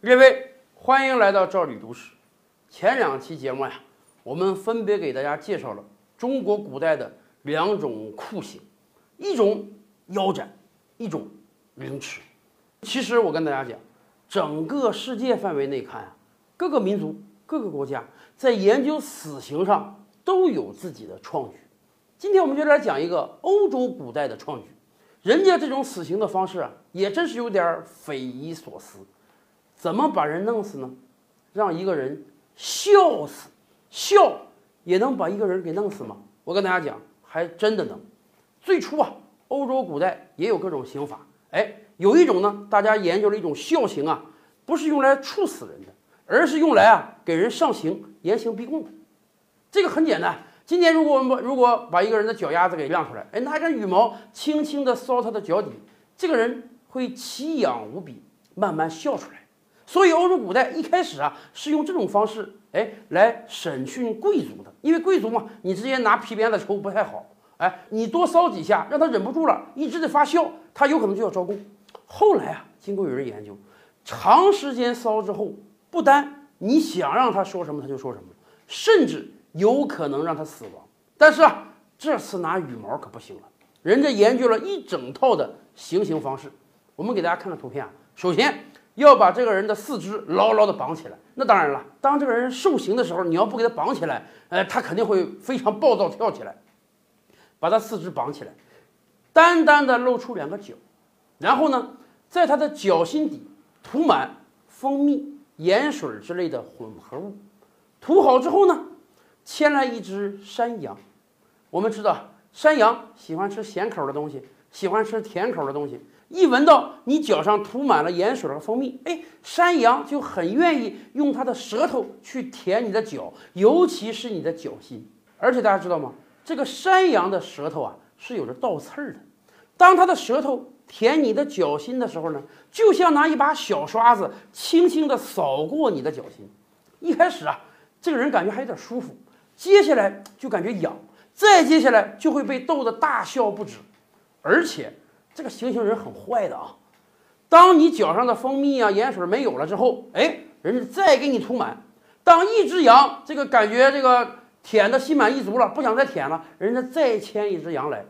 各位，欢迎来到赵李都市。前两期节目呀，我们分别给大家介绍了中国古代的两种酷刑，一种腰斩，一种凌迟。其实我跟大家讲，整个世界范围内看啊，各个民族、各个国家在研究死刑上都有自己的创举。今天我们就来讲一个欧洲古代的创举，人家这种死刑的方式啊，也真是有点匪夷所思。怎么把人弄死呢？让一个人笑死，笑也能把一个人给弄死吗？我跟大家讲，还真的能。最初啊，欧洲古代也有各种刑法，哎，有一种呢，大家研究了一种笑刑啊，不是用来处死人的，而是用来啊给人上刑、严刑逼供的。这个很简单。今天如果我们如果把一个人的脚丫子给亮出来，哎，拿根羽毛轻轻地搔他的脚底，这个人会奇痒无比，慢慢笑出来。所以欧洲古代一开始啊是用这种方式，哎，来审讯贵族的，因为贵族嘛，你直接拿皮鞭子抽不太好，哎，你多骚几下，让他忍不住了，一直在发笑，他有可能就要招供。后来啊，经过有人研究，长时间骚之后，不单你想让他说什么他就说什么，甚至。有可能让他死亡，但是啊，这次拿羽毛可不行了。人家研究了一整套的行刑方式，我们给大家看看图片啊。首先要把这个人的四肢牢牢的绑起来。那当然了，当这个人受刑的时候，你要不给他绑起来，呃，他肯定会非常暴躁跳起来。把他四肢绑起来，单单的露出两个脚，然后呢，在他的脚心底涂满蜂蜜、盐水之类的混合物。涂好之后呢？牵来一只山羊，我们知道山羊喜欢吃咸口的东西，喜欢吃甜口的东西。一闻到你脚上涂满了盐水和蜂蜜，哎，山羊就很愿意用它的舌头去舔你的脚，尤其是你的脚心。而且大家知道吗？这个山羊的舌头啊是有着倒刺儿的。当它的舌头舔你的脚心的时候呢，就像拿一把小刷子轻轻地扫过你的脚心。一开始啊，这个人感觉还有点舒服。接下来就感觉痒，再接下来就会被逗得大笑不止，而且这个行刑人很坏的啊！当你脚上的蜂蜜啊、盐水没有了之后，哎，人家再给你涂满。当一只羊这个感觉这个舔的心满意足了，不想再舔了，人家再牵一只羊来。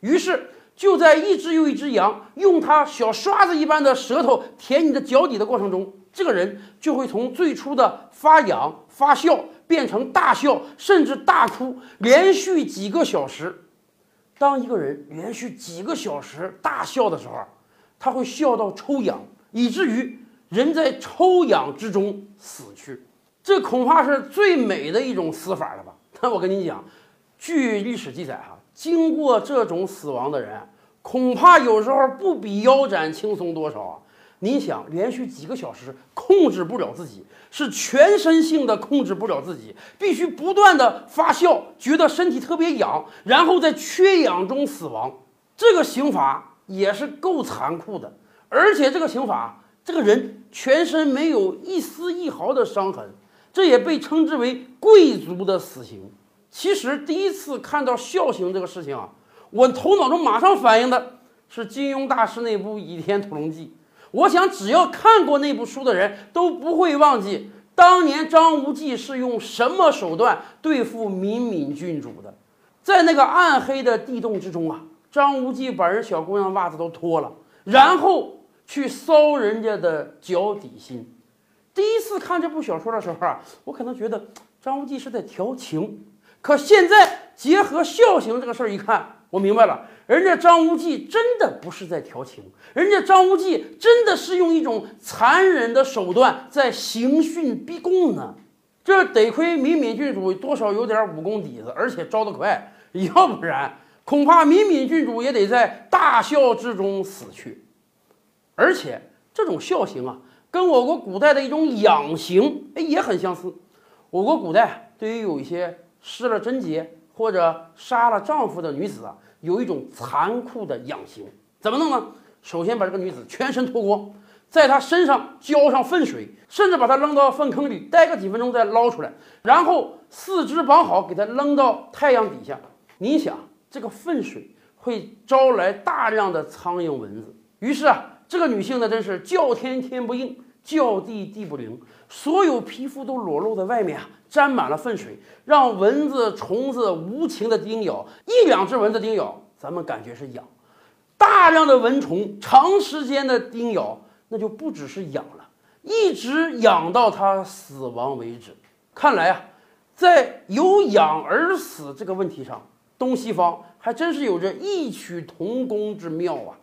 于是就在一只又一只羊用它小刷子一般的舌头舔你的脚底的过程中，这个人就会从最初的发痒发笑。变成大笑，甚至大哭，连续几个小时。当一个人连续几个小时大笑的时候，他会笑到抽氧，以至于人在抽氧之中死去。这恐怕是最美的一种死法了吧？但我跟你讲，据历史记载，哈，经过这种死亡的人，恐怕有时候不比腰斩轻松多少啊。你想连续几个小时控制不了自己，是全身性的控制不了自己，必须不断的发笑，觉得身体特别痒，然后在缺氧中死亡。这个刑罚也是够残酷的，而且这个刑罚，这个人全身没有一丝一毫的伤痕，这也被称之为贵族的死刑。其实第一次看到笑刑这个事情啊，我头脑中马上反应的是金庸大师那部《倚天屠龙记》。我想，只要看过那部书的人都不会忘记当年张无忌是用什么手段对付敏敏郡主的。在那个暗黑的地洞之中啊，张无忌把人小姑娘袜子都脱了，然后去搔人家的脚底心。第一次看这部小说的时候啊，我可能觉得张无忌是在调情，可现在结合笑刑这个事儿一看。我明白了，人家张无忌真的不是在调情，人家张无忌真的是用一种残忍的手段在刑讯逼供呢。这得亏敏敏郡主多少有点武功底子，而且招得快，要不然恐怕敏敏郡主也得在大笑之中死去。而且这种笑刑啊，跟我国古代的一种养刑哎也很相似。我国古代对于有一些失了贞洁。或者杀了丈夫的女子啊，有一种残酷的养刑，怎么弄呢？首先把这个女子全身脱光，在她身上浇上粪水，甚至把她扔到粪坑里待个几分钟再捞出来，然后四肢绑好，给她扔到太阳底下。你想，这个粪水会招来大量的苍蝇蚊子，于是啊，这个女性呢，真是叫天天不应，叫地地不灵，所有皮肤都裸露在外面啊，沾满了粪水，让蚊子、虫子无情的叮咬。一两只蚊子叮咬，咱们感觉是痒；大量的蚊虫长时间的叮咬，那就不只是痒了，一直痒到它死亡为止。看来啊，在有痒而死这个问题上，东西方还真是有着异曲同工之妙啊。